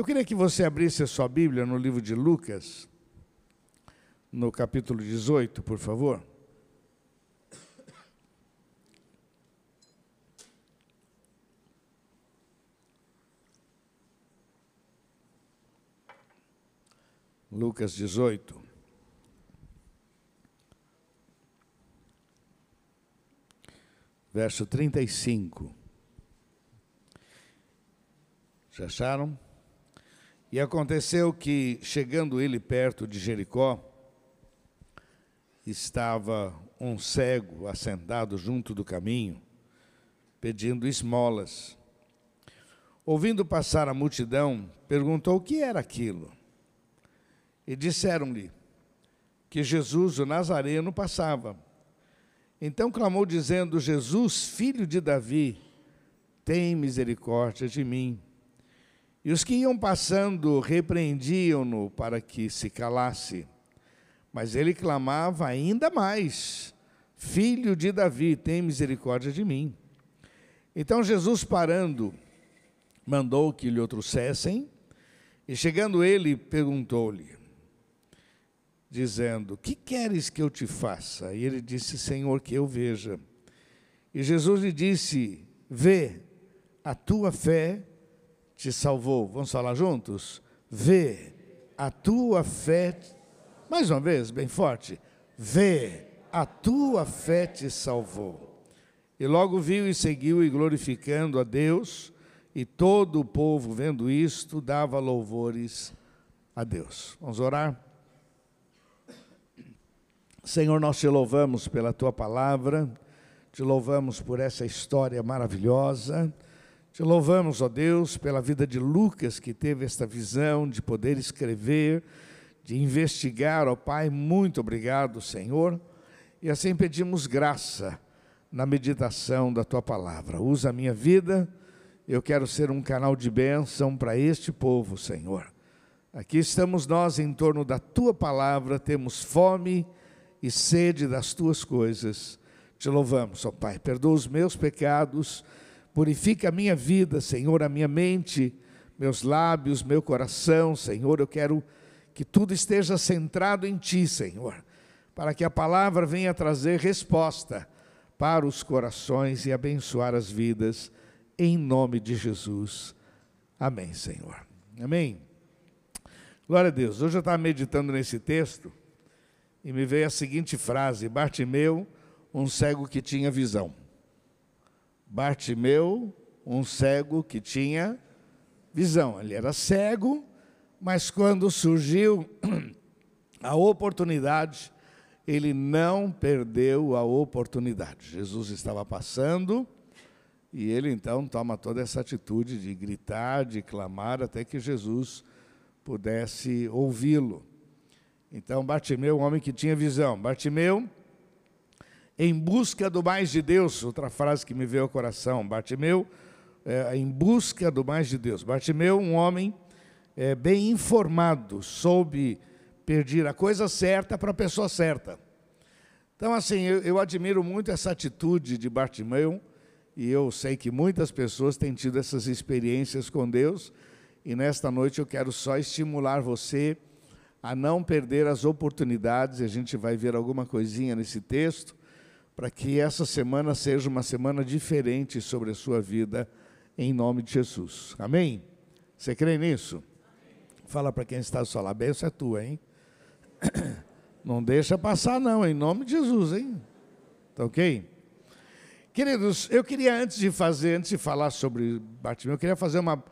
Eu queria que você abrisse a sua Bíblia no livro de Lucas, no capítulo 18, por favor. Lucas 18. Verso 35. Já acharam? E aconteceu que, chegando ele perto de Jericó, estava um cego assentado junto do caminho, pedindo esmolas. Ouvindo passar a multidão, perguntou o que era aquilo. E disseram-lhe que Jesus, o Nazareno, passava. Então clamou, dizendo: Jesus, filho de Davi, tem misericórdia de mim. E os que iam passando repreendiam-no para que se calasse. Mas ele clamava ainda mais: Filho de Davi, tem misericórdia de mim. Então Jesus, parando, mandou que lhe o trouxessem, e chegando ele, perguntou-lhe: dizendo: Que queres que eu te faça? E ele disse: Senhor, que eu veja. E Jesus lhe disse: Vê, a tua fé te salvou. Vamos falar juntos? Vê, a tua fé. Mais uma vez, bem forte. Vê, a tua fé te salvou. E logo viu e seguiu, e glorificando a Deus, e todo o povo, vendo isto, dava louvores a Deus. Vamos orar? Senhor, nós te louvamos pela tua palavra, te louvamos por essa história maravilhosa, te louvamos, ó Deus, pela vida de Lucas, que teve esta visão de poder escrever, de investigar, ó Pai, muito obrigado, Senhor, e assim pedimos graça na meditação da tua palavra. Usa a minha vida, eu quero ser um canal de bênção para este povo, Senhor. Aqui estamos nós em torno da tua palavra, temos fome e sede das tuas coisas. Te louvamos, ó Pai. Perdoa os meus pecados, purifica a minha vida, Senhor, a minha mente, meus lábios, meu coração, Senhor. Eu quero que tudo esteja centrado em Ti, Senhor, para que a palavra venha trazer resposta para os corações e abençoar as vidas, em nome de Jesus. Amém, Senhor. Amém. Glória a Deus. Hoje eu estava meditando nesse texto e me veio a seguinte frase: Bartimeu, um cego que tinha visão. Bartimeu, um cego que tinha visão. Ele era cego, mas quando surgiu a oportunidade, ele não perdeu a oportunidade. Jesus estava passando e ele então toma toda essa atitude de gritar, de clamar, até que Jesus pudesse ouvi-lo. Então, Bartimeu, um homem que tinha visão. Bartimeu, em busca do mais de Deus, outra frase que me veio ao coração. Bartimeu, é, em busca do mais de Deus. Bartimeu, um homem é, bem informado, soube pedir a coisa certa para a pessoa certa. Então, assim, eu, eu admiro muito essa atitude de Bartimeu, e eu sei que muitas pessoas têm tido essas experiências com Deus, e nesta noite eu quero só estimular você a não perder as oportunidades, e a gente vai ver alguma coisinha nesse texto, para que essa semana seja uma semana diferente sobre a sua vida, em nome de Jesus. Amém? Você crê nisso? Fala para quem está ao seu lado, benção é tua, hein? Não deixa passar não, em nome de Jesus, hein? Tá ok? Queridos, eu queria antes de fazer, antes de falar sobre Bartimeu, eu queria fazer uma,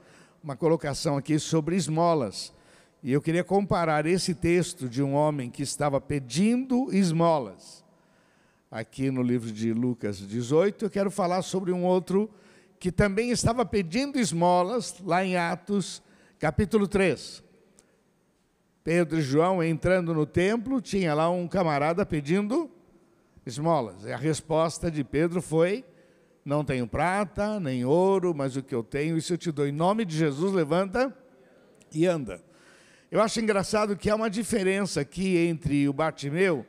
uma colocação aqui sobre esmolas. E eu queria comparar esse texto de um homem que estava pedindo esmolas, aqui no livro de Lucas 18, eu quero falar sobre um outro que também estava pedindo esmolas, lá em Atos, capítulo 3. Pedro e João entrando no templo, tinha lá um camarada pedindo esmolas. E a resposta de Pedro foi: Não tenho prata, nem ouro, mas o que eu tenho, isso eu te dou. Em nome de Jesus, levanta e anda. Eu acho engraçado que há uma diferença aqui entre o Bartimeu,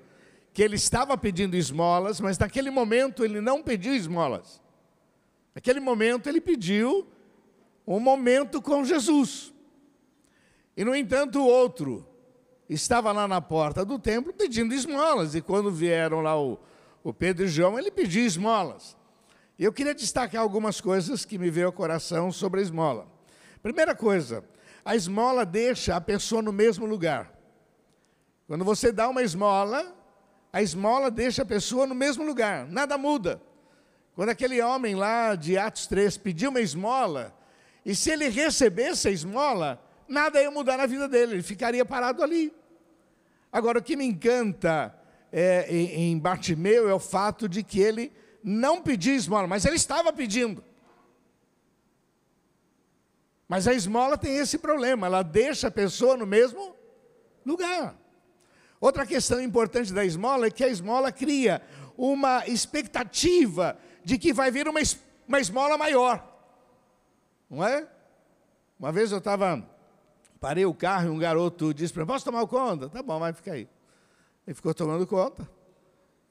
que ele estava pedindo esmolas, mas naquele momento ele não pediu esmolas. Naquele momento ele pediu um momento com Jesus. E, no entanto, o outro estava lá na porta do templo pedindo esmolas. E quando vieram lá o, o Pedro e João, ele pediu esmolas. E eu queria destacar algumas coisas que me veio ao coração sobre a esmola. Primeira coisa, a esmola deixa a pessoa no mesmo lugar. Quando você dá uma esmola, a esmola deixa a pessoa no mesmo lugar, nada muda. Quando aquele homem lá de Atos 3 pediu uma esmola, e se ele recebesse a esmola, nada ia mudar na vida dele, ele ficaria parado ali. Agora, o que me encanta é, em, em Bartimeu é o fato de que ele não pediu esmola, mas ele estava pedindo. Mas a esmola tem esse problema, ela deixa a pessoa no mesmo lugar. Outra questão importante da esmola é que a esmola cria uma expectativa de que vai vir uma, uma esmola maior. Não é? Uma vez eu estava, parei o carro e um garoto disse para mim, posso tomar conta? Tá bom, vai ficar aí. Ele ficou tomando conta.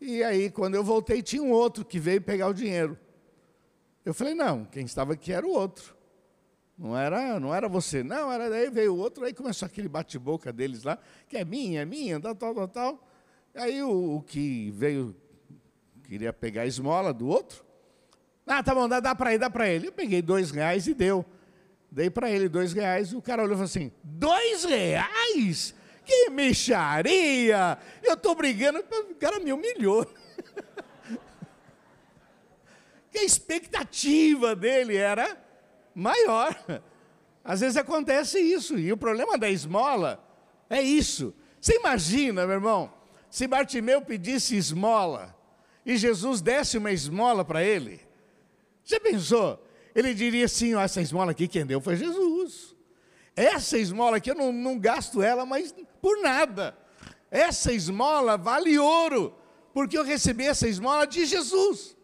E aí, quando eu voltei, tinha um outro que veio pegar o dinheiro. Eu falei, não, quem estava aqui era o outro. Não era, não era você. Não, era daí veio o outro, aí começou aquele bate-boca deles lá, que é minha, é minha, tal, tal, tal, tal. Aí o, o que veio, queria pegar a esmola do outro. Ah, tá bom, dá, dá para ele, dá para ele. Eu peguei dois reais e deu. Dei para ele dois reais, o cara olhou e falou assim, dois reais? Que mexaria! Eu estou brigando, o cara me humilhou. que a expectativa dele era maior. Às vezes acontece isso, e o problema da esmola é isso. Você imagina, meu irmão, se Bartimeu pedisse esmola e Jesus desse uma esmola para ele, já pensou? Ele diria assim: oh, essa esmola aqui quem deu foi Jesus. Essa esmola aqui eu não, não gasto ela, mas por nada. Essa esmola vale ouro, porque eu recebi essa esmola de Jesus.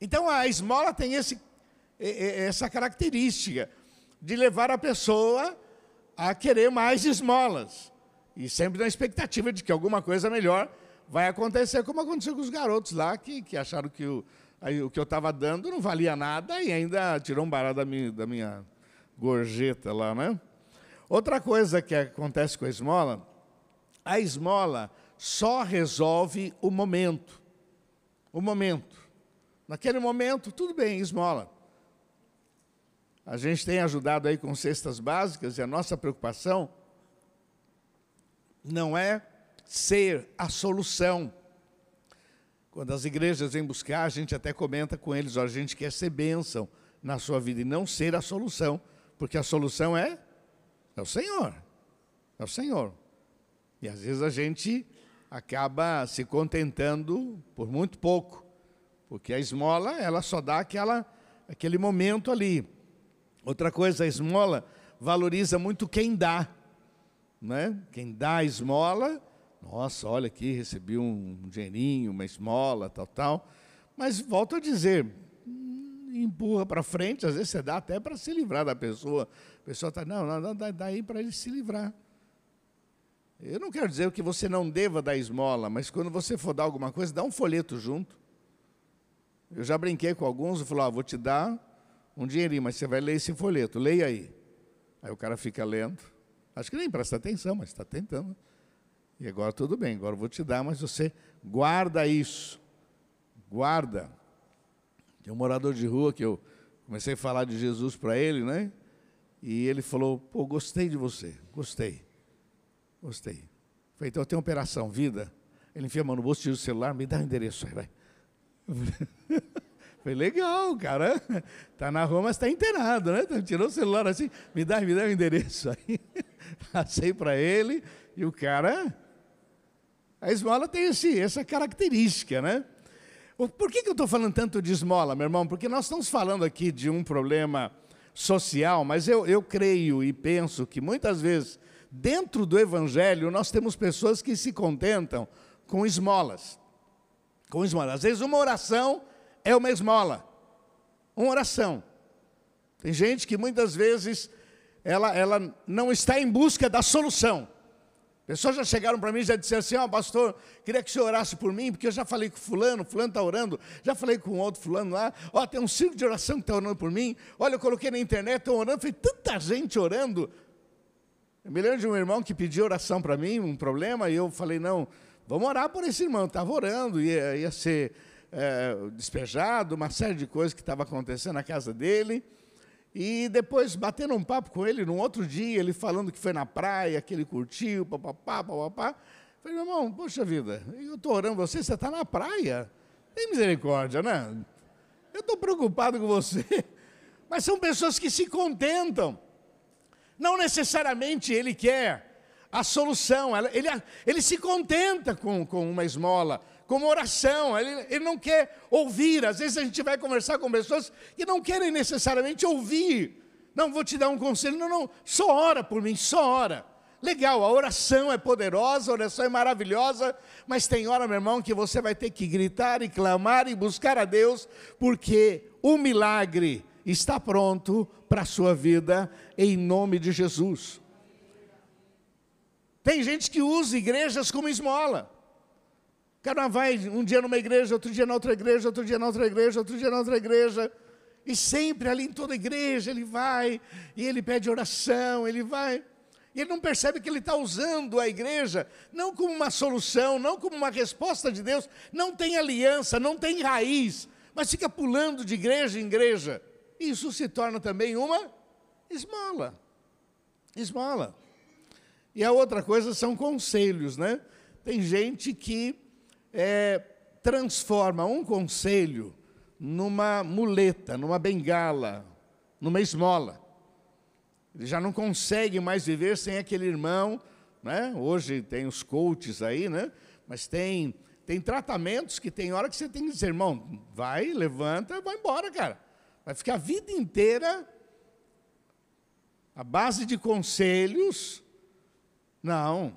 Então a esmola tem esse essa característica de levar a pessoa a querer mais esmolas. E sempre na expectativa de que alguma coisa melhor vai acontecer, como aconteceu com os garotos lá, que, que acharam que o, o que eu estava dando não valia nada e ainda tirou um barato da minha, da minha gorjeta lá, né? Outra coisa que acontece com a esmola, a esmola só resolve o momento. O momento. Naquele momento, tudo bem, esmola. A gente tem ajudado aí com cestas básicas e a nossa preocupação não é ser a solução. Quando as igrejas vêm buscar, a gente até comenta com eles, a gente quer ser bênção na sua vida e não ser a solução, porque a solução é, é o Senhor, é o Senhor. E às vezes a gente acaba se contentando por muito pouco, porque a esmola, ela só dá aquela, aquele momento ali. Outra coisa, a esmola valoriza muito quem dá. Né? Quem dá a esmola, nossa, olha aqui, recebi um dinheirinho, uma esmola, tal, tal. Mas volto a dizer, hum, empurra para frente, às vezes você dá até para se livrar da pessoa. A pessoa está, não, não, dá, dá aí para ele se livrar. Eu não quero dizer que você não deva dar esmola, mas quando você for dar alguma coisa, dá um folheto junto. Eu já brinquei com alguns, eu falo, ah, vou te dar um dinheirinho, mas você vai ler esse folheto, leia aí. Aí o cara fica lendo. Acho que nem presta atenção, mas está tentando. E agora tudo bem, agora eu vou te dar, mas você guarda isso. Guarda. Tem um morador de rua que eu comecei a falar de Jesus para ele, né? E ele falou: pô, gostei de você, gostei. Gostei. Falei, então tem operação, vida. Ele enfia a mão no bolso, tira o celular, me dá o endereço aí, vai. Foi legal, cara. Tá na rua, mas está internado, né? Tirou o celular assim, me dá, me dá o endereço aí. Passei para ele e o cara. A esmola tem esse, essa característica, né? Por que, que eu estou falando tanto de esmola, meu irmão? Porque nós estamos falando aqui de um problema social, mas eu, eu creio e penso que muitas vezes, dentro do Evangelho, nós temos pessoas que se contentam com esmolas. Com esmolas. Às vezes, uma oração é uma esmola, uma oração. Tem gente que muitas vezes ela, ela não está em busca da solução. Pessoas já chegaram para mim e já disseram assim, ó oh, pastor, queria que o senhor orasse por mim, porque eu já falei com fulano, fulano está orando, já falei com outro fulano lá, ó, oh, tem um círculo de oração que está orando por mim, olha, eu coloquei na internet, estão orando, foi tanta gente orando. Eu me lembro de um irmão que pediu oração para mim, um problema, e eu falei, não, vamos orar por esse irmão. Estava orando, ia, ia ser é, despejado, uma série de coisas que estava acontecendo na casa dele. E depois, batendo um papo com ele, num outro dia, ele falando que foi na praia, que ele curtiu, papapá, papapá. Falei, meu irmão, poxa vida, eu estou orando você, você está na praia. Tem misericórdia, né? Eu estou preocupado com você. Mas são pessoas que se contentam. Não necessariamente ele quer a solução, ele, ele se contenta com, com uma esmola, com uma oração, ele, ele não quer ouvir. Às vezes a gente vai conversar com pessoas que não querem necessariamente ouvir. Não, vou te dar um conselho, não, não, só ora por mim, só ora. Legal, a oração é poderosa, a oração é maravilhosa, mas tem hora, meu irmão, que você vai ter que gritar e clamar e buscar a Deus, porque o milagre está pronto para a sua vida, em nome de Jesus. Tem gente que usa igrejas como esmola. Cara vai um dia numa igreja, outro dia na outra igreja, outro dia na outra igreja, outro dia na outra igreja. E sempre ali em toda igreja ele vai, e ele pede oração, ele vai. E ele não percebe que ele está usando a igreja não como uma solução, não como uma resposta de Deus, não tem aliança, não tem raiz, mas fica pulando de igreja em igreja. Isso se torna também uma esmola. Esmola. E a outra coisa são conselhos, né? Tem gente que é, transforma um conselho numa muleta, numa bengala, numa esmola. Ele já não consegue mais viver sem aquele irmão, né? Hoje tem os coaches aí, né? Mas tem tem tratamentos que tem hora que você tem que dizer, irmão, vai, levanta, vai embora, cara. Vai ficar a vida inteira a base de conselhos. Não.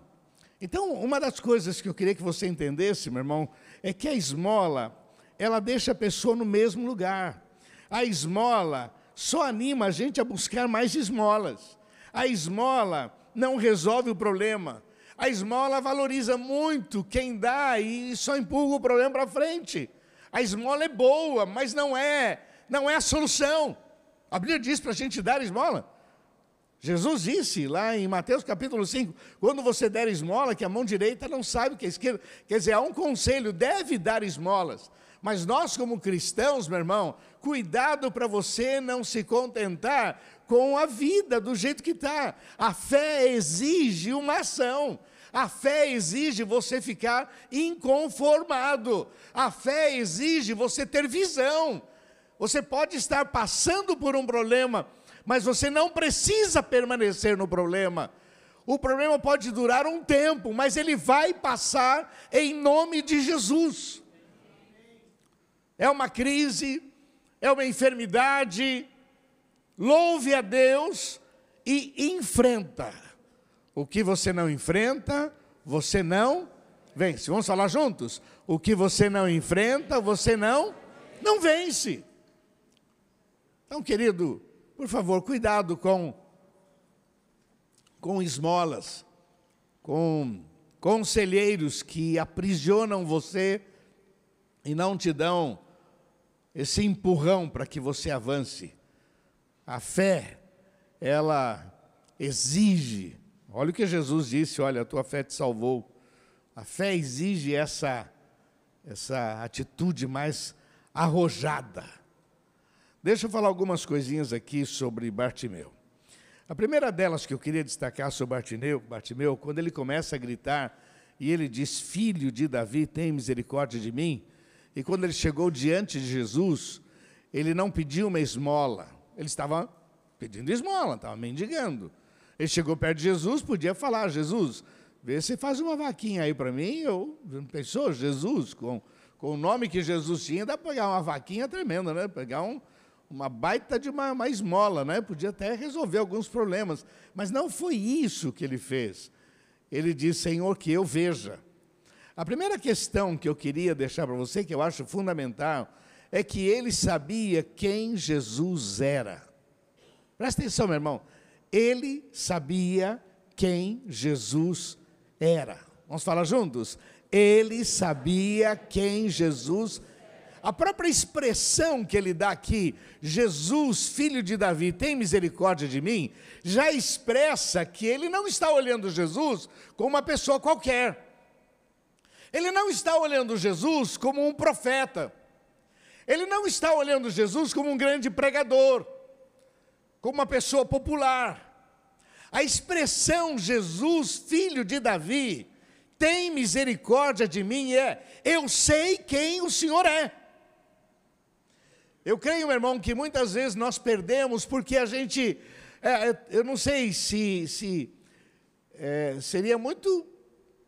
Então, uma das coisas que eu queria que você entendesse, meu irmão, é que a esmola, ela deixa a pessoa no mesmo lugar. A esmola só anima a gente a buscar mais esmolas. A esmola não resolve o problema. A esmola valoriza muito quem dá e só empurra o problema para frente. A esmola é boa, mas não é, não é a solução. A Bíblia diz para a gente dar esmola. Jesus disse lá em Mateus capítulo 5, quando você der esmola, que a mão direita não sabe o que é esquerda. Quer dizer, há um conselho, deve dar esmolas. Mas nós, como cristãos, meu irmão, cuidado para você não se contentar com a vida do jeito que está. A fé exige uma ação. A fé exige você ficar inconformado. A fé exige você ter visão. Você pode estar passando por um problema mas você não precisa permanecer no problema. O problema pode durar um tempo, mas ele vai passar em nome de Jesus. É uma crise, é uma enfermidade. Louve a Deus e enfrenta. O que você não enfrenta, você não vence. Vamos falar juntos? O que você não enfrenta, você não não vence. Então, querido, por favor, cuidado com, com esmolas, com conselheiros que aprisionam você e não te dão esse empurrão para que você avance. A fé, ela exige, olha o que Jesus disse, olha, a tua fé te salvou. A fé exige essa, essa atitude mais arrojada Deixa eu falar algumas coisinhas aqui sobre Bartimeu. A primeira delas que eu queria destacar sobre Bartimeu, Bartimeu, quando ele começa a gritar e ele diz: Filho de Davi, tem misericórdia de mim. E quando ele chegou diante de Jesus, ele não pediu uma esmola, ele estava pedindo esmola, estava mendigando. Ele chegou perto de Jesus, podia falar: Jesus, vê se faz uma vaquinha aí para mim. Eu, pensou, Jesus, com, com o nome que Jesus tinha, dá para pegar uma vaquinha tremenda, né? Pegar um, uma baita de uma, uma esmola, né? podia até resolver alguns problemas. Mas não foi isso que ele fez. Ele disse, Senhor, que eu veja. A primeira questão que eu queria deixar para você, que eu acho fundamental, é que ele sabia quem Jesus era. Presta atenção, meu irmão. Ele sabia quem Jesus era. Vamos falar juntos? Ele sabia quem Jesus era a própria expressão que ele dá aqui, Jesus, filho de Davi, tem misericórdia de mim, já expressa que ele não está olhando Jesus como uma pessoa qualquer. Ele não está olhando Jesus como um profeta. Ele não está olhando Jesus como um grande pregador, como uma pessoa popular. A expressão Jesus, filho de Davi, tem misericórdia de mim é: eu sei quem o Senhor é. Eu creio, meu irmão, que muitas vezes nós perdemos porque a gente, é, é, eu não sei se, se é, seria muito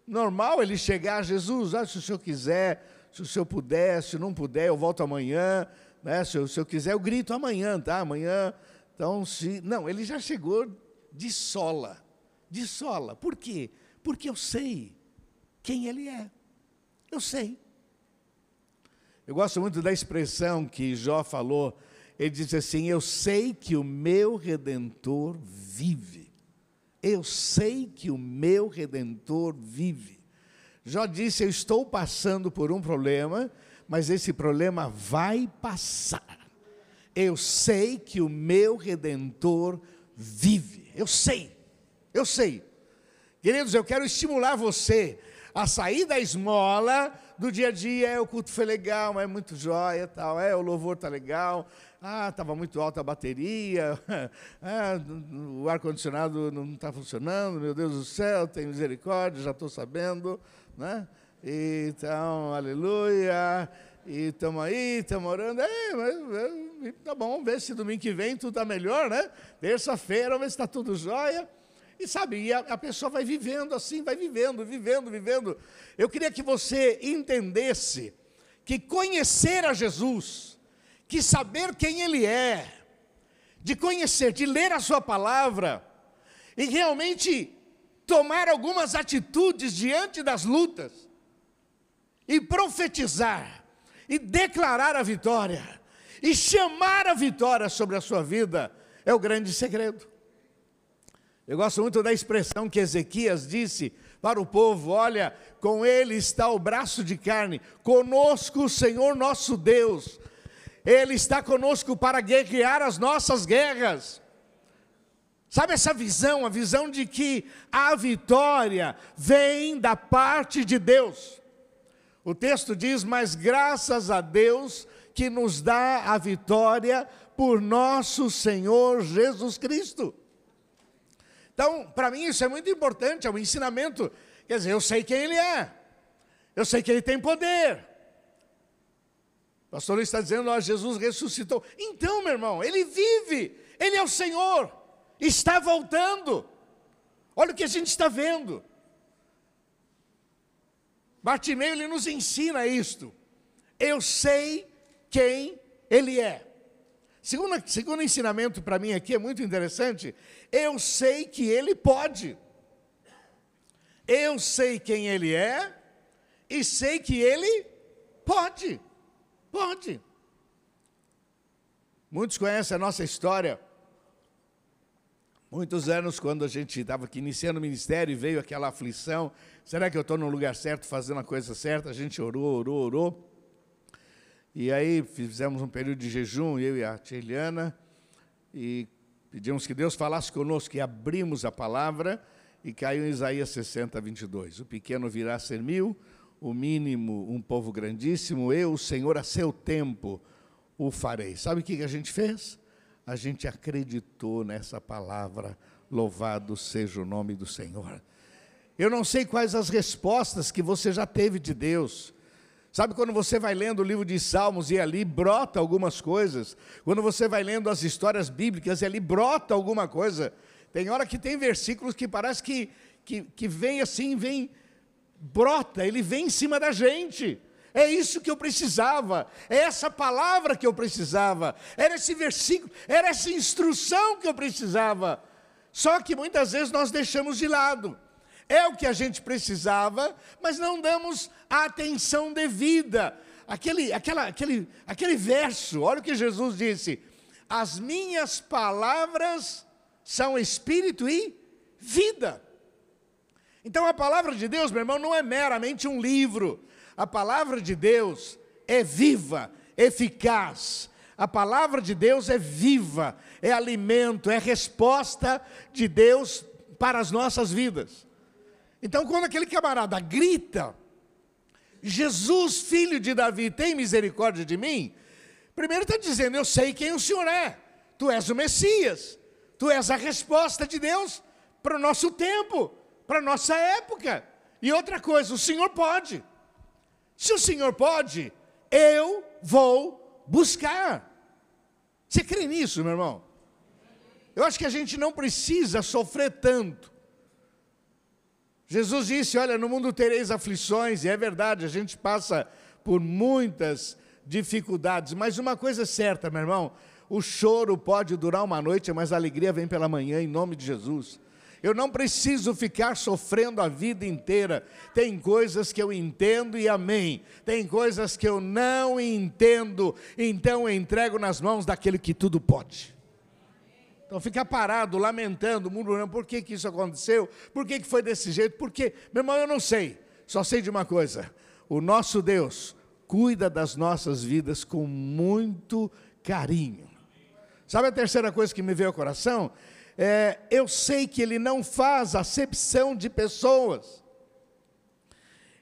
normal ele chegar a Jesus, ah, se o senhor quiser, se o senhor puder, se não puder, eu volto amanhã, né? se, eu, se eu quiser, eu grito amanhã, tá? Amanhã, então, se... Não, ele já chegou de sola, de sola. Por quê? Porque eu sei quem ele é. Eu sei. Eu gosto muito da expressão que Jó falou. Ele diz assim: Eu sei que o meu redentor vive. Eu sei que o meu redentor vive. Jó disse: Eu estou passando por um problema, mas esse problema vai passar. Eu sei que o meu redentor vive. Eu sei. Eu sei. Queridos, eu quero estimular você a sair da esmola do dia a dia, é, o culto foi legal, é muito jóia, tal, é, o louvor tá legal, ah, estava muito alta a bateria, ah, o ar-condicionado não está funcionando, meu Deus do céu, tem misericórdia, já estou sabendo, né? Então, aleluia, e estamos aí, estamos orando, é, mas, tá bom, ver se domingo que vem tudo está melhor, né? Terça-feira, vamos ver se está tudo jóia. E sabe, e a, a pessoa vai vivendo assim, vai vivendo, vivendo, vivendo. Eu queria que você entendesse que conhecer a Jesus, que saber quem Ele é, de conhecer, de ler a Sua palavra, e realmente tomar algumas atitudes diante das lutas, e profetizar, e declarar a vitória, e chamar a vitória sobre a sua vida, é o grande segredo. Eu gosto muito da expressão que Ezequias disse para o povo: olha, com ele está o braço de carne, conosco o Senhor nosso Deus, ele está conosco para guerrear as nossas guerras. Sabe essa visão, a visão de que a vitória vem da parte de Deus. O texto diz: Mas graças a Deus que nos dá a vitória por nosso Senhor Jesus Cristo. Então, para mim isso é muito importante, é um ensinamento. Quer dizer, eu sei quem ele é. Eu sei que ele tem poder. O pastor está dizendo, ó, Jesus ressuscitou. Então, meu irmão, ele vive. Ele é o Senhor. Está voltando. Olha o que a gente está vendo. Bartimeu, ele nos ensina isto. Eu sei quem ele é. Segundo, segundo ensinamento para mim aqui é muito interessante. Eu sei que ele pode. Eu sei quem ele é e sei que ele pode. Pode. Muitos conhecem a nossa história. Muitos anos, quando a gente estava aqui iniciando o ministério e veio aquela aflição, será que eu estou no lugar certo, fazendo a coisa certa? A gente orou, orou, orou. E aí fizemos um período de jejum, eu e a tia Eliana, e pedimos que Deus falasse conosco, e abrimos a palavra, e caiu em Isaías 60, 22. O pequeno virá a ser mil, o mínimo um povo grandíssimo, eu, o Senhor, a seu tempo o farei. Sabe o que a gente fez? A gente acreditou nessa palavra, louvado seja o nome do Senhor. Eu não sei quais as respostas que você já teve de Deus, Sabe quando você vai lendo o livro de Salmos e ali brota algumas coisas? Quando você vai lendo as histórias bíblicas e ali brota alguma coisa? Tem hora que tem versículos que parece que, que, que vem assim, vem, brota, ele vem em cima da gente. É isso que eu precisava, é essa palavra que eu precisava, era esse versículo, era essa instrução que eu precisava. Só que muitas vezes nós deixamos de lado é o que a gente precisava, mas não damos a atenção devida. Aquele, aquela, aquele, aquele verso, olha o que Jesus disse: As minhas palavras são espírito e vida. Então a palavra de Deus, meu irmão, não é meramente um livro. A palavra de Deus é viva, eficaz. A palavra de Deus é viva, é alimento, é resposta de Deus para as nossas vidas. Então, quando aquele camarada grita, Jesus, filho de Davi, tem misericórdia de mim? Primeiro está dizendo, eu sei quem o Senhor é, tu és o Messias, tu és a resposta de Deus para o nosso tempo, para a nossa época. E outra coisa, o Senhor pode. Se o Senhor pode, eu vou buscar. Você crê nisso, meu irmão? Eu acho que a gente não precisa sofrer tanto. Jesus disse: Olha, no mundo tereis aflições, e é verdade, a gente passa por muitas dificuldades, mas uma coisa é certa, meu irmão: o choro pode durar uma noite, mas a alegria vem pela manhã, em nome de Jesus. Eu não preciso ficar sofrendo a vida inteira. Tem coisas que eu entendo e amém. Tem coisas que eu não entendo, então eu entrego nas mãos daquele que tudo pode. Então ficar parado, lamentando, murmurando, por que, que isso aconteceu? Por que, que foi desse jeito? Por quê? Meu irmão, eu não sei. Só sei de uma coisa: o nosso Deus cuida das nossas vidas com muito carinho. Sabe a terceira coisa que me veio ao coração? é, eu sei que ele não faz acepção de pessoas,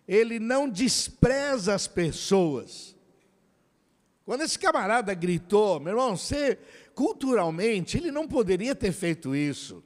ele não despreza as pessoas. Quando esse camarada gritou, meu irmão, você, culturalmente, ele não poderia ter feito isso.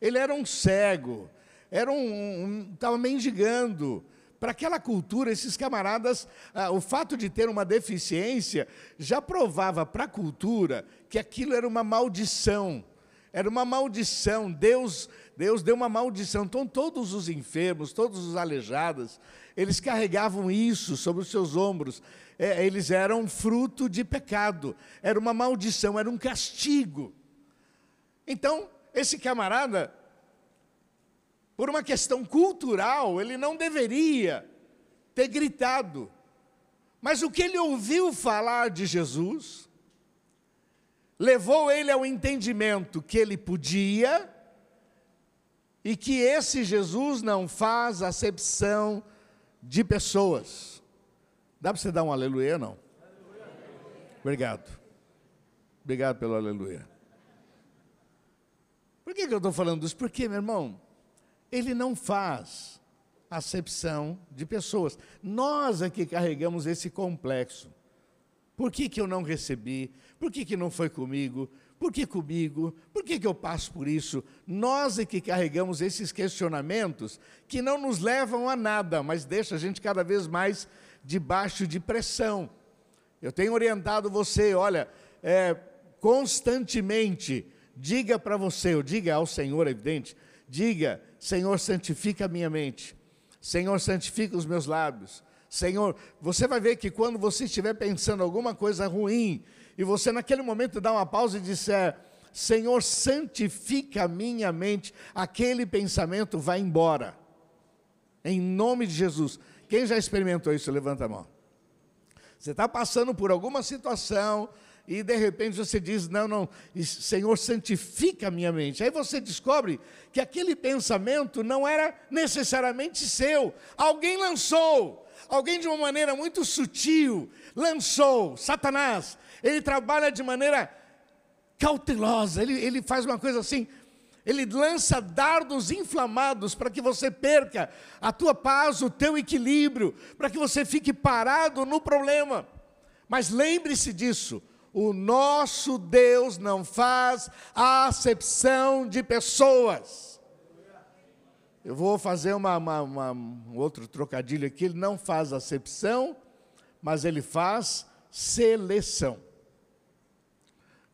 Ele era um cego, era um, estava um, mendigando. Para aquela cultura, esses camaradas, ah, o fato de ter uma deficiência já provava para a cultura que aquilo era uma maldição. Era uma maldição. Deus, Deus deu uma maldição. Então todos os enfermos, todos os aleijados, eles carregavam isso sobre os seus ombros. É, eles eram fruto de pecado. Era uma maldição, era um castigo. Então, esse camarada, por uma questão cultural, ele não deveria ter gritado. Mas o que ele ouviu falar de Jesus, levou ele ao entendimento que ele podia e que esse Jesus não faz acepção de pessoas. Dá para você dar um aleluia, não? Obrigado. Obrigado pelo aleluia. Por que, que eu estou falando isso? Porque, meu irmão, ele não faz acepção de pessoas. Nós é que carregamos esse complexo. Por que, que eu não recebi? Por que, que não foi comigo? Por que comigo? Por que, que eu passo por isso? Nós é que carregamos esses questionamentos que não nos levam a nada, mas deixa a gente cada vez mais debaixo de pressão. Eu tenho orientado você, olha, é, constantemente, diga para você, ou diga ao Senhor, é evidente, diga, Senhor, santifica a minha mente, Senhor, santifica os meus lábios, Senhor, você vai ver que quando você estiver pensando alguma coisa ruim, e você naquele momento dá uma pausa e disser, Senhor, santifica a minha mente, aquele pensamento vai embora. Em nome de Jesus. Quem já experimentou isso? Levanta a mão. Você está passando por alguma situação e de repente você diz: Não, não, Senhor, santifica a minha mente. Aí você descobre que aquele pensamento não era necessariamente seu, alguém lançou alguém de uma maneira muito sutil lançou, Satanás, ele trabalha de maneira cautelosa, ele, ele faz uma coisa assim, ele lança dardos inflamados para que você perca a tua paz, o teu equilíbrio, para que você fique parado no problema. Mas lembre-se disso, o nosso Deus não faz acepção de pessoas. Eu vou fazer uma, uma, uma, um outro trocadilho aqui. Ele não faz acepção, mas ele faz seleção.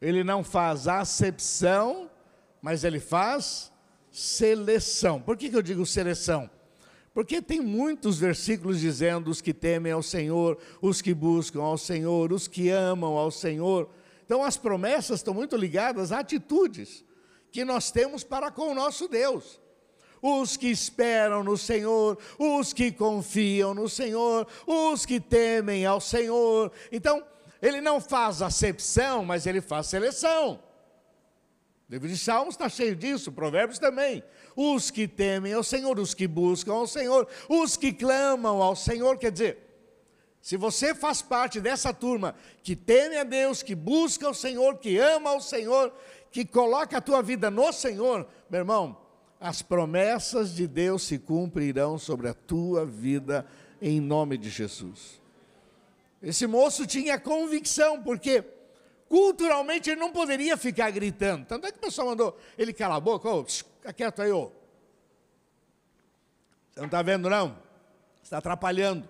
Ele não faz acepção, mas ele faz seleção. Por que, que eu digo seleção? Porque tem muitos versículos dizendo os que temem ao Senhor, os que buscam ao Senhor, os que amam ao Senhor. Então as promessas estão muito ligadas a atitudes que nós temos para com o nosso Deus os que esperam no Senhor, os que confiam no Senhor, os que temem ao Senhor. Então, ele não faz acepção, mas ele faz seleção. O livro de Salmos está cheio disso, Provérbios também. Os que temem ao Senhor, os que buscam ao Senhor, os que clamam ao Senhor, quer dizer, Se você faz parte dessa turma que teme a Deus, que busca o Senhor, que ama o Senhor, que coloca a tua vida no Senhor, meu irmão, as promessas de Deus se cumprirão sobre a tua vida em nome de Jesus. Esse moço tinha convicção, porque culturalmente ele não poderia ficar gritando. Tanto é que o pessoal mandou ele calar a boca, ô, fica quieto aí, ô. Você não está vendo, não? Está atrapalhando.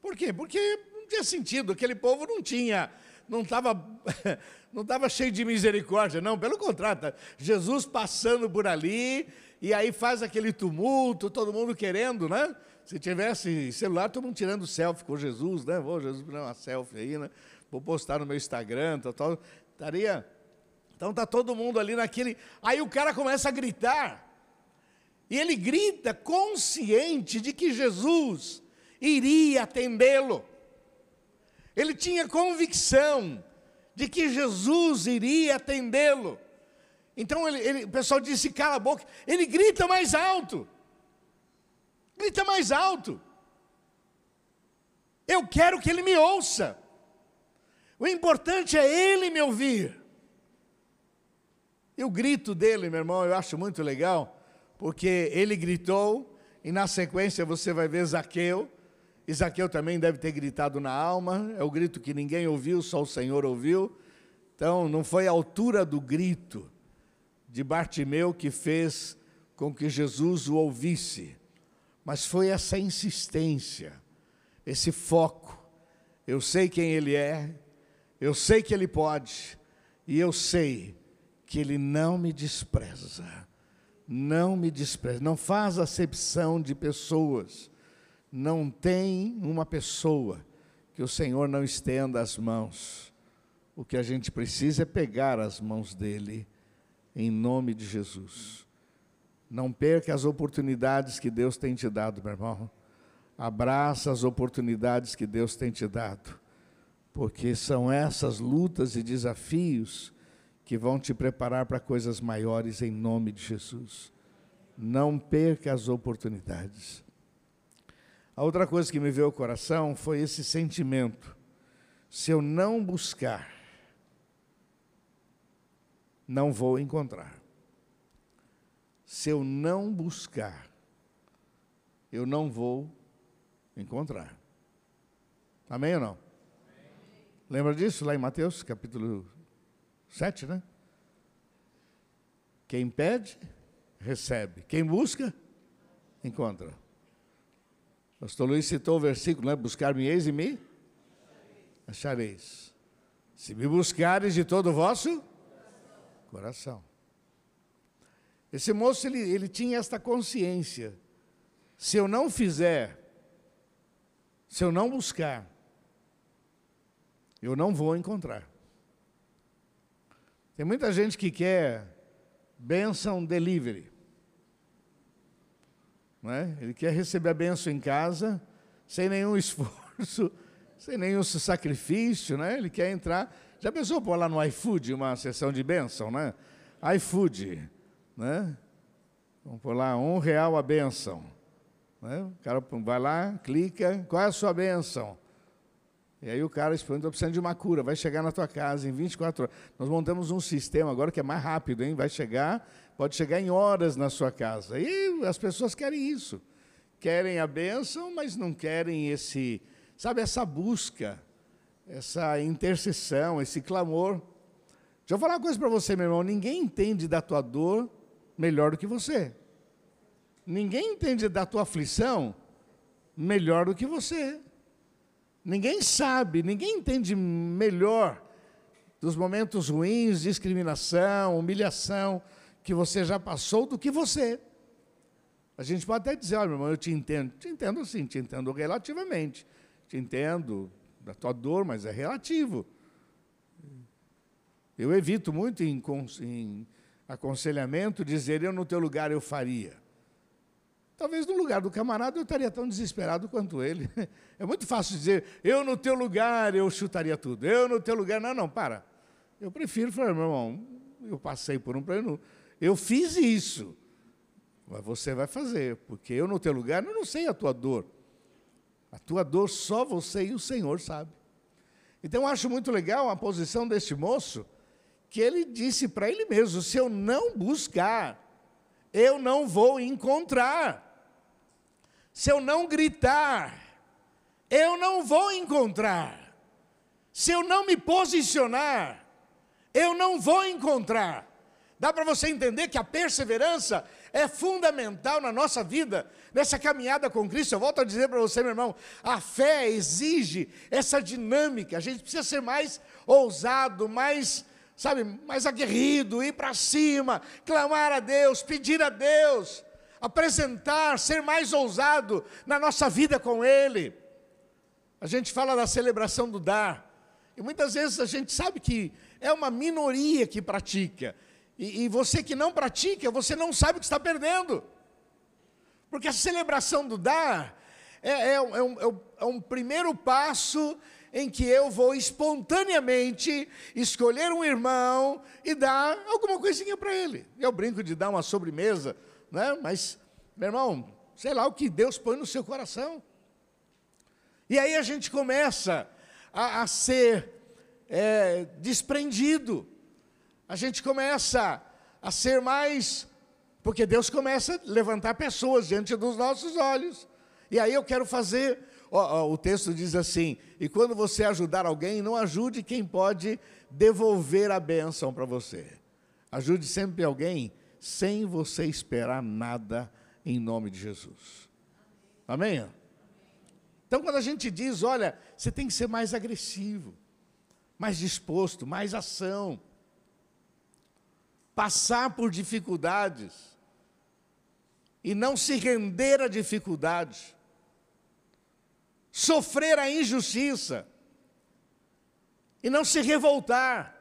Por quê? Porque não tinha sentido, aquele povo não tinha, não estava não estava cheio de misericórdia, não, pelo contrário, tá? Jesus passando por ali, e aí faz aquele tumulto, todo mundo querendo, né? Se tivesse celular, todo mundo tirando selfie com Jesus, né? Vou, Jesus, me uma selfie aí, né? Vou postar no meu Instagram, tal, tal. Estaria. Então tá todo mundo ali naquele. Aí o cara começa a gritar. E ele grita consciente de que Jesus iria atendê-lo. Ele tinha convicção de que Jesus iria atendê-lo. Então ele, ele, o pessoal disse: cala a boca. Ele grita mais alto. Grita mais alto. Eu quero que ele me ouça. O importante é ele me ouvir. E o grito dele, meu irmão, eu acho muito legal, porque ele gritou, e na sequência você vai ver Zaqueu. E Zaqueu também deve ter gritado na alma, é o grito que ninguém ouviu, só o Senhor ouviu. Então, não foi a altura do grito de Bartimeu que fez com que Jesus o ouvisse, mas foi essa insistência, esse foco. Eu sei quem ele é, eu sei que ele pode, e eu sei que ele não me despreza. Não me despreza, não faz acepção de pessoas não tem uma pessoa que o Senhor não estenda as mãos. O que a gente precisa é pegar as mãos dele, em nome de Jesus. Não perca as oportunidades que Deus tem te dado, meu irmão. Abraça as oportunidades que Deus tem te dado, porque são essas lutas e desafios que vão te preparar para coisas maiores em nome de Jesus. Não perca as oportunidades. A outra coisa que me veio ao coração foi esse sentimento. Se eu não buscar, não vou encontrar. Se eu não buscar, eu não vou encontrar. Amém ou não? Amém. Lembra disso lá em Mateus capítulo 7, né? Quem pede, recebe. Quem busca, encontra. Pastor Luiz citou o versículo, né? Buscar-me-eis e me achareis. Se me buscares de todo o vosso coração. Esse moço, ele, ele tinha esta consciência. Se eu não fizer, se eu não buscar, eu não vou encontrar. Tem muita gente que quer bênção delivery. Né? Ele quer receber a benção em casa, sem nenhum esforço, sem nenhum sacrifício, né? Ele quer entrar. Já pensou por lá no iFood uma sessão de bênção, né? iFood, né? Vamos por lá, um real a benção. Né? O cara vai lá, clica, qual é a sua benção? E aí o cara expõe, estou precisando de uma cura, vai chegar na tua casa em 24 horas. Nós montamos um sistema agora que é mais rápido, hein? Vai chegar, pode chegar em horas na sua casa. E as pessoas querem isso. Querem a bênção, mas não querem esse, sabe, essa busca, essa intercessão, esse clamor. Deixa eu falar uma coisa para você, meu irmão. Ninguém entende da tua dor melhor do que você. Ninguém entende da tua aflição melhor do que você. Ninguém sabe, ninguém entende melhor dos momentos ruins, discriminação, humilhação que você já passou do que você. A gente pode até dizer, olha, meu irmão, eu te entendo. Te entendo sim, te entendo relativamente. Te entendo da tua dor, mas é relativo. Eu evito muito em, em aconselhamento dizer, eu no teu lugar eu faria. Talvez no lugar do camarada eu estaria tão desesperado quanto ele. É muito fácil dizer, eu no teu lugar eu chutaria tudo. Eu no teu lugar, não, não, para. Eu prefiro falar, meu irmão, eu passei por um plano, eu fiz isso. Mas você vai fazer, porque eu no teu lugar eu não sei a tua dor. A tua dor só você e o Senhor sabe. Então eu acho muito legal a posição deste moço, que ele disse para ele mesmo: se eu não buscar, eu não vou encontrar. Se eu não gritar, eu não vou encontrar. Se eu não me posicionar, eu não vou encontrar. Dá para você entender que a perseverança é fundamental na nossa vida, nessa caminhada com Cristo. Eu volto a dizer para você, meu irmão, a fé exige essa dinâmica. A gente precisa ser mais ousado, mais, sabe, mais aguerrido, ir para cima, clamar a Deus, pedir a Deus, apresentar, ser mais ousado na nossa vida com Ele. A gente fala da celebração do dar. E muitas vezes a gente sabe que é uma minoria que pratica. E, e, você que não pratica, você não sabe o que está perdendo. Porque a celebração do dar é, é, é, um, é, um, é um primeiro passo em que eu vou espontaneamente escolher um irmão e dar alguma coisinha para ele. Eu brinco de dar uma sobremesa, né? mas, meu irmão, sei lá o que Deus põe no seu coração. E aí a gente começa a, a ser é, desprendido a gente começa a ser mais. Porque Deus começa a levantar pessoas diante dos nossos olhos. E aí eu quero fazer. Ó, ó, o texto diz assim: e quando você ajudar alguém, não ajude quem pode devolver a bênção para você. Ajude sempre alguém sem você esperar nada em nome de Jesus. Amém? Então, quando a gente diz, olha, você tem que ser mais agressivo, mais disposto, mais ação passar por dificuldades e não se render à dificuldade, sofrer a injustiça e não se revoltar,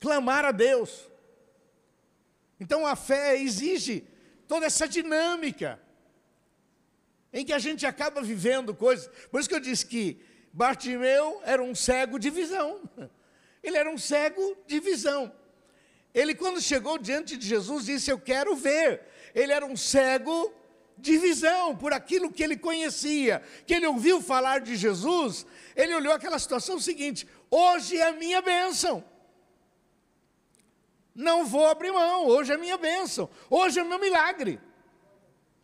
clamar a Deus. Então a fé exige toda essa dinâmica em que a gente acaba vivendo coisas. Por isso que eu disse que Bartimeu era um cego de visão. Ele era um cego de visão. Ele, quando chegou diante de Jesus, disse: Eu quero ver. Ele era um cego de visão, por aquilo que ele conhecia, que ele ouviu falar de Jesus. Ele olhou aquela situação seguinte: Hoje é a minha bênção. Não vou abrir mão, hoje é a minha bênção, hoje é o meu milagre.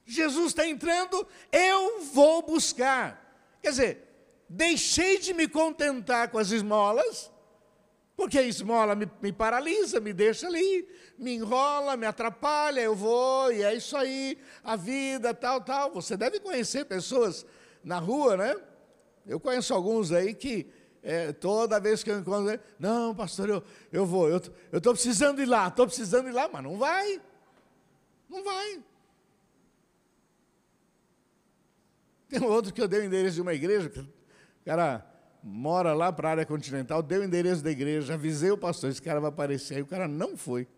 Jesus está entrando, eu vou buscar. Quer dizer, deixei de me contentar com as esmolas porque a esmola me, me, paralisa, me deixa ali, me enrola, me atrapalha, eu vou, e é isso aí, a vida, tal, tal. Você deve conhecer pessoas na rua, né? Eu conheço alguns aí que é, toda vez que eu encontro, não, pastor, eu, eu vou, eu estou precisando ir lá, estou precisando ir lá, mas não vai. Não vai. Tem outro que eu dei o endereço de uma igreja, que o cara mora lá para a área continental, deu o endereço da igreja, avisei o pastor, esse cara vai aparecer. Aí o cara não foi.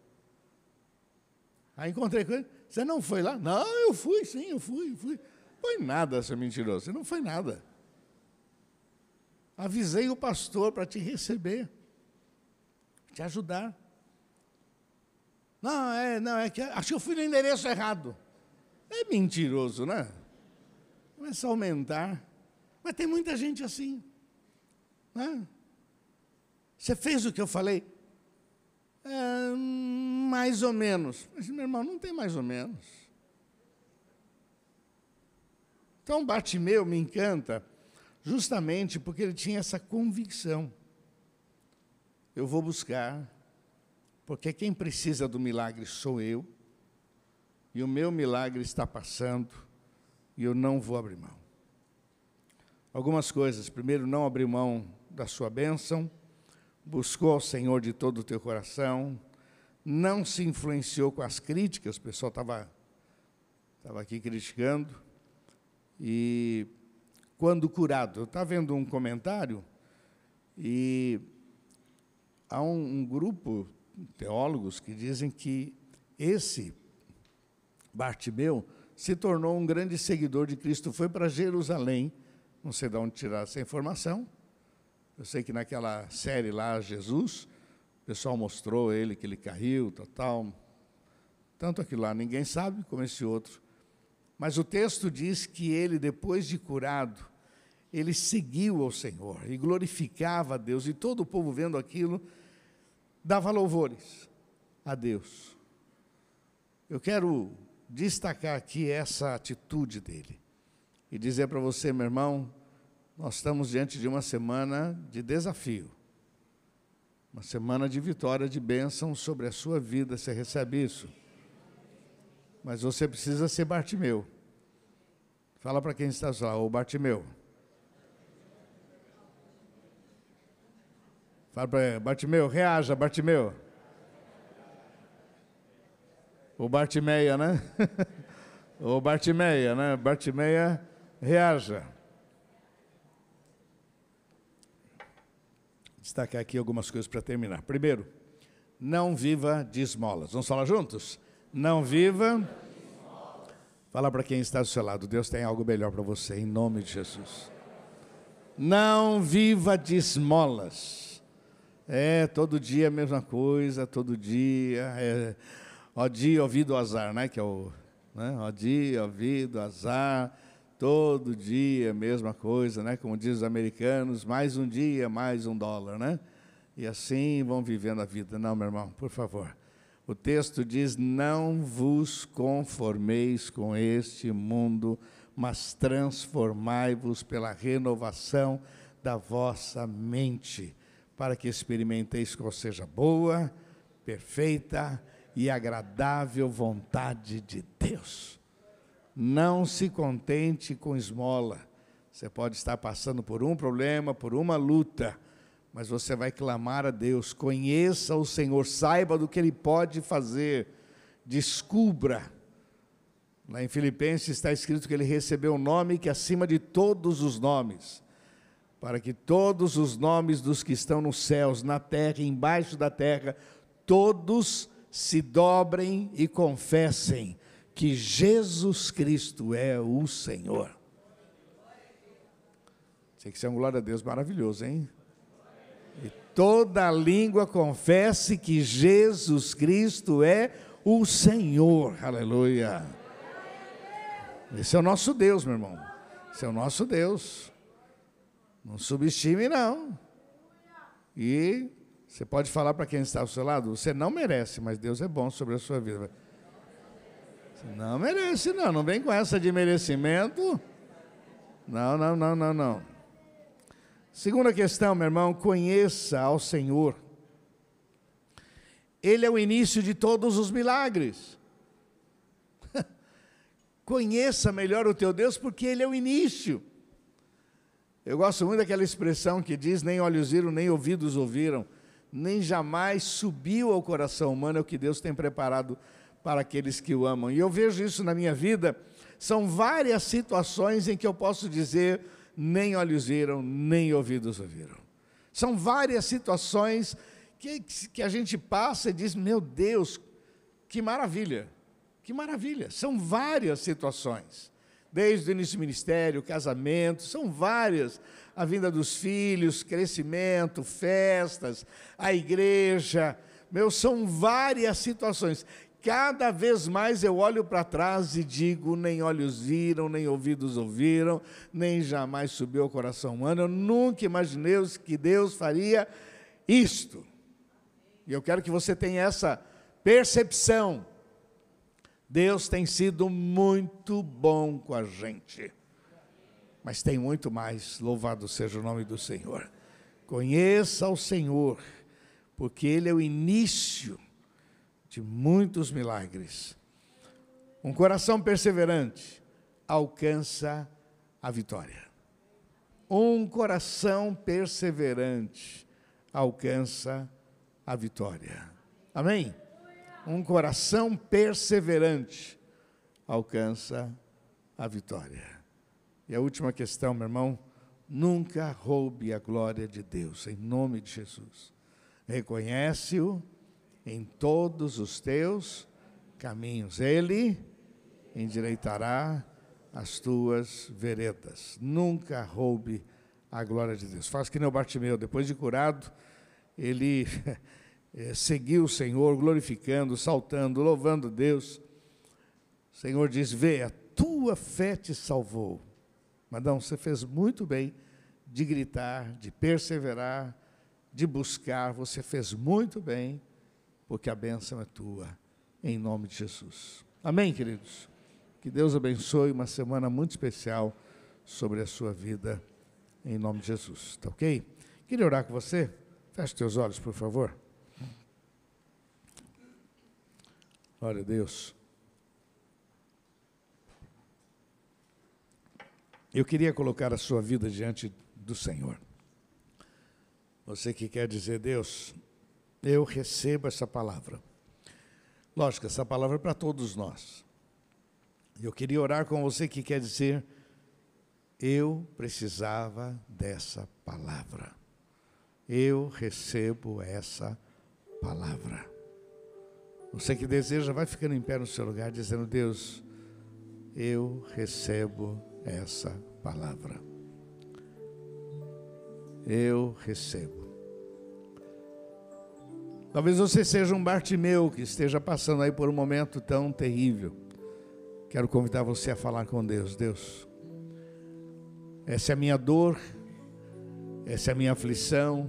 Aí encontrei com ele, você não foi lá? Não, eu fui, sim, eu fui, fui. Foi nada, seu mentiroso, você não foi nada. Avisei o pastor para te receber, te ajudar. Não, é, não, é que acho que eu fui no endereço errado. É mentiroso, né? Começa a aumentar. Mas tem muita gente assim. Né? Você fez o que eu falei? É, mais ou menos. Mas, meu irmão, não tem mais ou menos. Então, Bartimeu me encanta justamente porque ele tinha essa convicção. Eu vou buscar, porque quem precisa do milagre sou eu, e o meu milagre está passando, e eu não vou abrir mão. Algumas coisas. Primeiro, não abrir mão da sua bênção, buscou ao Senhor de todo o teu coração, não se influenciou com as críticas, o pessoal estava estava aqui criticando, e quando curado, eu estava vendo um comentário, e há um, um grupo de teólogos que dizem que esse Bartimeu se tornou um grande seguidor de Cristo, foi para Jerusalém, não sei de onde tirar essa informação, eu sei que naquela série lá, Jesus, o pessoal mostrou ele que ele caiu, tal, tal. Tanto aquilo lá, ninguém sabe como esse outro. Mas o texto diz que ele, depois de curado, ele seguiu ao Senhor e glorificava a Deus, e todo o povo vendo aquilo, dava louvores a Deus. Eu quero destacar aqui essa atitude dele e dizer para você, meu irmão, nós estamos diante de uma semana de desafio, uma semana de vitória, de bênção sobre a sua vida. Você recebe isso? Mas você precisa ser Bartimeu. Fala para quem está lá, ô Bartimeu. Fala para Bartimeu, reaja, Bartimeu. O Bartimeia, né? o Bartimeia, né? Bartimeia, reaja. Destacar aqui algumas coisas para terminar. Primeiro, não viva de esmolas. Vamos falar juntos? Não viva. Fala para quem está do seu lado, Deus tem algo melhor para você, em nome de Jesus. Não viva de esmolas. É, todo dia a mesma coisa, todo dia. É, ó dia, ouvido, azar, né? Que é o. Né? Ó dia, ouvido, azar Todo dia a mesma coisa, né? Como diz os americanos, mais um dia, mais um dólar, né? E assim vão vivendo a vida. Não, meu irmão, por favor. O texto diz: Não vos conformeis com este mundo, mas transformai-vos pela renovação da vossa mente, para que experimenteis qual seja boa, perfeita e agradável vontade de Deus. Não se contente com esmola. Você pode estar passando por um problema, por uma luta, mas você vai clamar a Deus. Conheça o Senhor, saiba do que Ele pode fazer, descubra. Lá em Filipenses está escrito que ele recebeu um nome que é acima de todos os nomes, para que todos os nomes dos que estão nos céus, na terra embaixo da terra, todos se dobrem e confessem que Jesus Cristo é o Senhor. Tem que ser um glória a Deus maravilhoso, hein? E toda língua confesse que Jesus Cristo é o Senhor. Aleluia. Esse é o nosso Deus, meu irmão. Esse é o nosso Deus. Não subestime, não. E você pode falar para quem está ao seu lado: você não merece, mas Deus é bom sobre a sua vida. Não merece, não. Não vem com essa de merecimento. Não, não, não, não, não. Segunda questão, meu irmão, conheça ao Senhor. Ele é o início de todos os milagres. conheça melhor o teu Deus, porque Ele é o início. Eu gosto muito daquela expressão que diz: nem olhos viram, nem ouvidos ouviram, nem jamais subiu ao coração humano é o que Deus tem preparado para aqueles que o amam. E eu vejo isso na minha vida. São várias situações em que eu posso dizer: nem olhos viram, nem ouvidos ouviram. São várias situações que, que a gente passa e diz: meu Deus, que maravilha, que maravilha. São várias situações. Desde o início do ministério, casamento, são várias. A vinda dos filhos, crescimento, festas, a igreja. Meu, são várias situações cada vez mais eu olho para trás e digo: nem olhos viram, nem ouvidos ouviram, nem jamais subiu ao coração humano. Eu nunca imaginei que Deus faria isto. E eu quero que você tenha essa percepção. Deus tem sido muito bom com a gente, mas tem muito mais. Louvado seja o nome do Senhor. Conheça o Senhor, porque Ele é o início de muitos milagres. Um coração perseverante alcança a vitória. Um coração perseverante alcança a vitória. Amém? Um coração perseverante alcança a vitória. E a última questão, meu irmão, nunca roube a glória de Deus, em nome de Jesus. Reconhece-o em todos os teus caminhos. Ele endireitará as tuas veredas. Nunca roube a glória de Deus. Faz que nem o Bartimeu, depois de curado, ele eh, seguiu o Senhor, glorificando, saltando, louvando Deus. O Senhor diz: Vê, tua fé te salvou. Madão, você fez muito bem de gritar, de perseverar, de buscar, você fez muito bem, porque a bênção é tua, em nome de Jesus. Amém, queridos? Que Deus abençoe uma semana muito especial sobre a sua vida, em nome de Jesus, tá ok? Queria orar com você? Feche teus olhos, por favor. Glória a Deus. Eu queria colocar a sua vida diante do Senhor. Você que quer dizer, Deus, eu recebo essa palavra. Lógico, essa palavra é para todos nós. Eu queria orar com você que quer dizer, eu precisava dessa palavra. Eu recebo essa palavra. Você que deseja, vai ficando em pé no seu lugar, dizendo: Deus, eu recebo essa palavra. Eu recebo. Talvez você seja um Bartimeu que esteja passando aí por um momento tão terrível. Quero convidar você a falar com Deus. Deus, essa é a minha dor, essa é a minha aflição,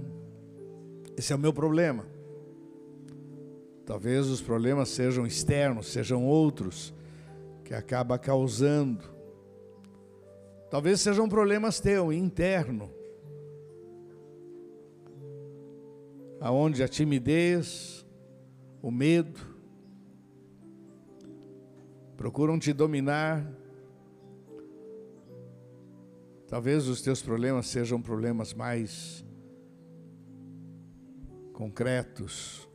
esse é o meu problema. Talvez os problemas sejam externos, sejam outros que acaba causando Talvez sejam problemas teu, interno. Aonde a timidez, o medo procuram te dominar. Talvez os teus problemas sejam problemas mais concretos.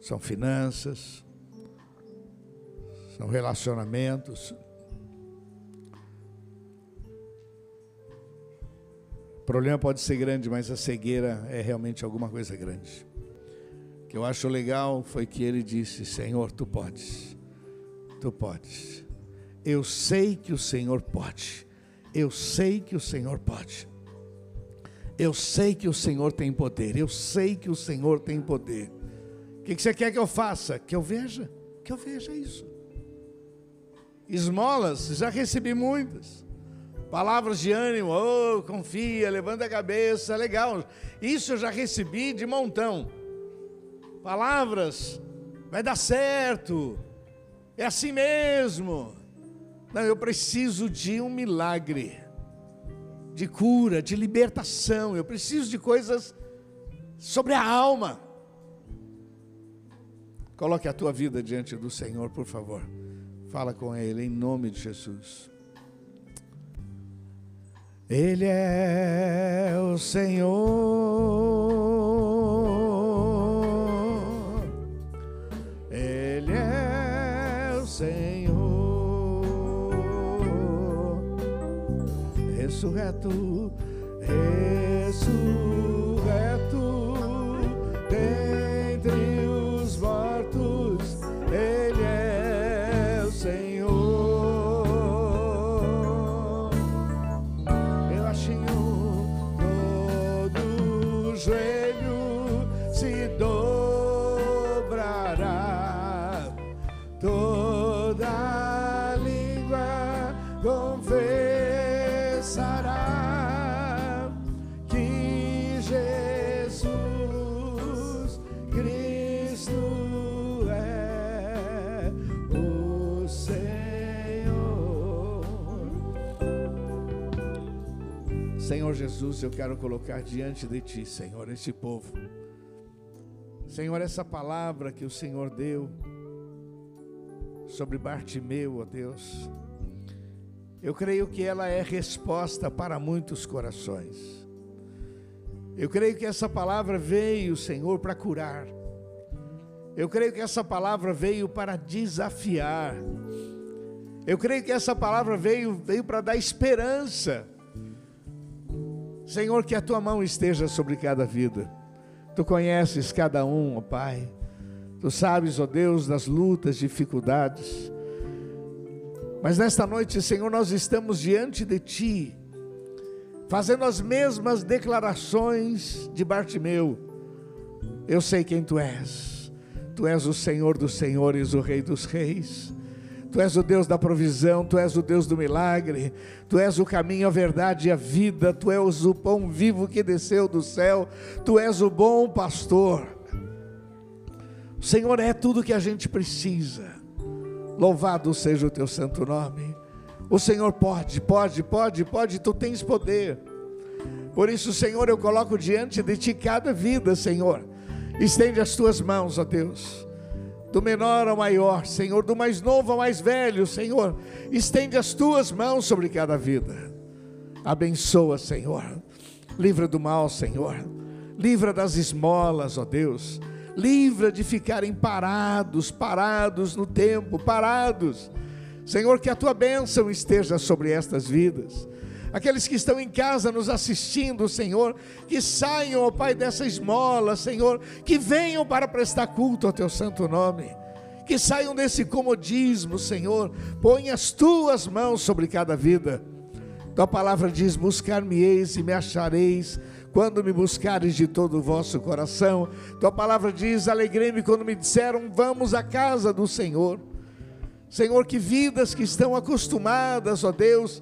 São finanças, são relacionamentos, problema pode ser grande, mas a cegueira é realmente alguma coisa grande. O que eu acho legal foi que ele disse: Senhor, tu podes, tu podes. Eu sei que o Senhor pode. Eu sei que o Senhor pode. Eu sei que o Senhor tem poder. Eu sei que o Senhor tem poder. O que você quer que eu faça? Que eu veja. Que eu veja isso. Esmolas, já recebi muitas. Palavras de ânimo, oh, confia, levanta a cabeça, legal. Isso eu já recebi de montão. Palavras, vai dar certo, é assim mesmo. Não, eu preciso de um milagre, de cura, de libertação. Eu preciso de coisas sobre a alma. Coloque a tua vida diante do Senhor, por favor. Fala com Ele em nome de Jesus. Ele é o Senhor, Ele é o Senhor, ressurreto, ressurreto. Jesus, eu quero colocar diante de Ti, Senhor, esse povo. Senhor, essa palavra que o Senhor deu sobre Bartimeu, ó Deus, eu creio que ela é resposta para muitos corações. Eu creio que essa palavra veio, Senhor, para curar. Eu creio que essa palavra veio para desafiar. Eu creio que essa palavra veio, veio para dar esperança Senhor, que a tua mão esteja sobre cada vida. Tu conheces cada um, ó Pai. Tu sabes, ó Deus, das lutas, dificuldades. Mas nesta noite, Senhor, nós estamos diante de Ti, fazendo as mesmas declarações de Bartimeu. Eu sei quem Tu és. Tu és o Senhor dos Senhores, o Rei dos Reis. Tu és o Deus da provisão, Tu és o Deus do milagre, Tu és o caminho, a verdade e a vida, Tu és o pão vivo que desceu do céu, Tu és o bom pastor. O Senhor é tudo que a gente precisa. Louvado seja o Teu santo nome. O Senhor pode, pode, pode, pode, Tu tens poder. Por isso, Senhor, eu coloco diante de Ti cada vida, Senhor. Estende as Tuas mãos, ó Deus do menor ao maior, Senhor, do mais novo ao mais velho, Senhor, estende as tuas mãos sobre cada vida. Abençoa, Senhor. Livra do mal, Senhor. Livra das esmolas, ó Deus. Livra de ficarem parados, parados no tempo, parados. Senhor, que a tua bênção esteja sobre estas vidas aqueles que estão em casa nos assistindo, Senhor, que saiam, ó Pai, dessa esmola, Senhor, que venham para prestar culto ao Teu santo nome, que saiam desse comodismo, Senhor, põe as Tuas mãos sobre cada vida. Tua palavra diz: Buscar-me-eis e me achareis quando me buscares de todo o vosso coração. Tua palavra diz: Alegrei-me quando me disseram: Vamos à casa do Senhor. Senhor, que vidas que estão acostumadas, ó Deus,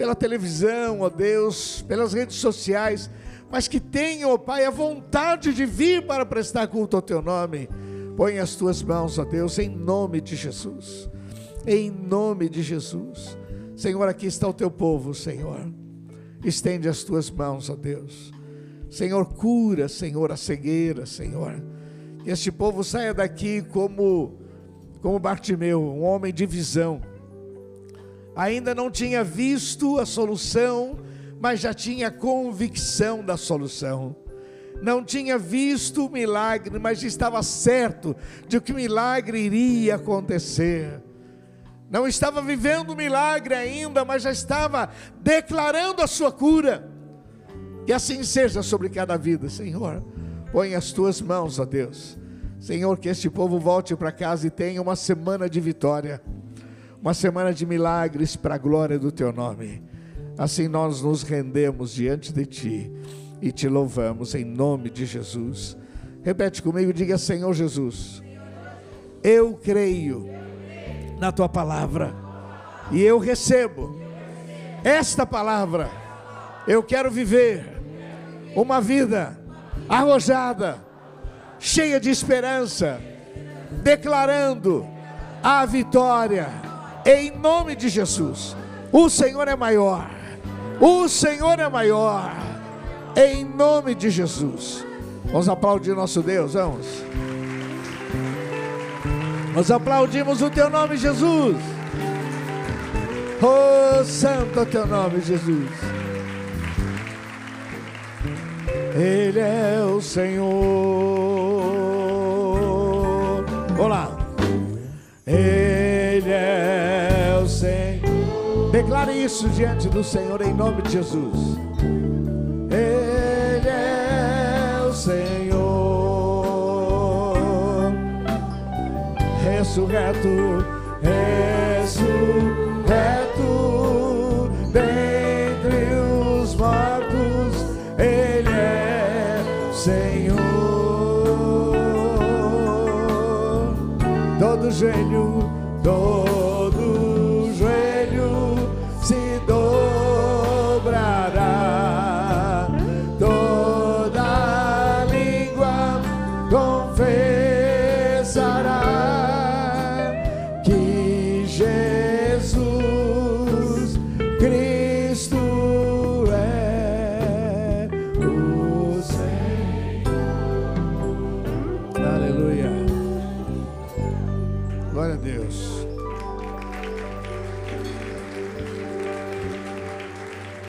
pela televisão, ó Deus, pelas redes sociais, mas que tenham, ó Pai, a vontade de vir para prestar culto ao Teu nome. Põe as Tuas mãos, ó Deus, em nome de Jesus. Em nome de Jesus. Senhor, aqui está o Teu povo, Senhor. Estende as Tuas mãos, ó Deus. Senhor, cura, Senhor, a cegueira, Senhor. Que este povo saia daqui como, como Bartimeu, um homem de visão ainda não tinha visto a solução, mas já tinha convicção da solução. Não tinha visto o milagre, mas estava certo de que o milagre iria acontecer. Não estava vivendo o milagre ainda, mas já estava declarando a sua cura. Que assim seja sobre cada vida, Senhor. Põe as tuas mãos, ó Deus. Senhor, que este povo volte para casa e tenha uma semana de vitória uma semana de milagres para a glória do teu nome. Assim nós nos rendemos diante de ti e te louvamos em nome de Jesus. Repete comigo, diga Senhor Jesus. Eu creio na tua palavra e eu recebo esta palavra. Eu quero viver uma vida arrojada, cheia de esperança, declarando a vitória em nome de Jesus. O Senhor é maior. O Senhor é maior. Em nome de Jesus. Vamos aplaudir nosso Deus, vamos. Nós aplaudimos o teu nome, Jesus. Oh, santo é teu nome, Jesus. Ele é o Senhor. Olá. Ele Declare isso diante do Senhor em nome de Jesus. Ele é o Senhor, ressurreto, ressurreto dentre os mortos. Ele é Senhor. Todo joelho, todo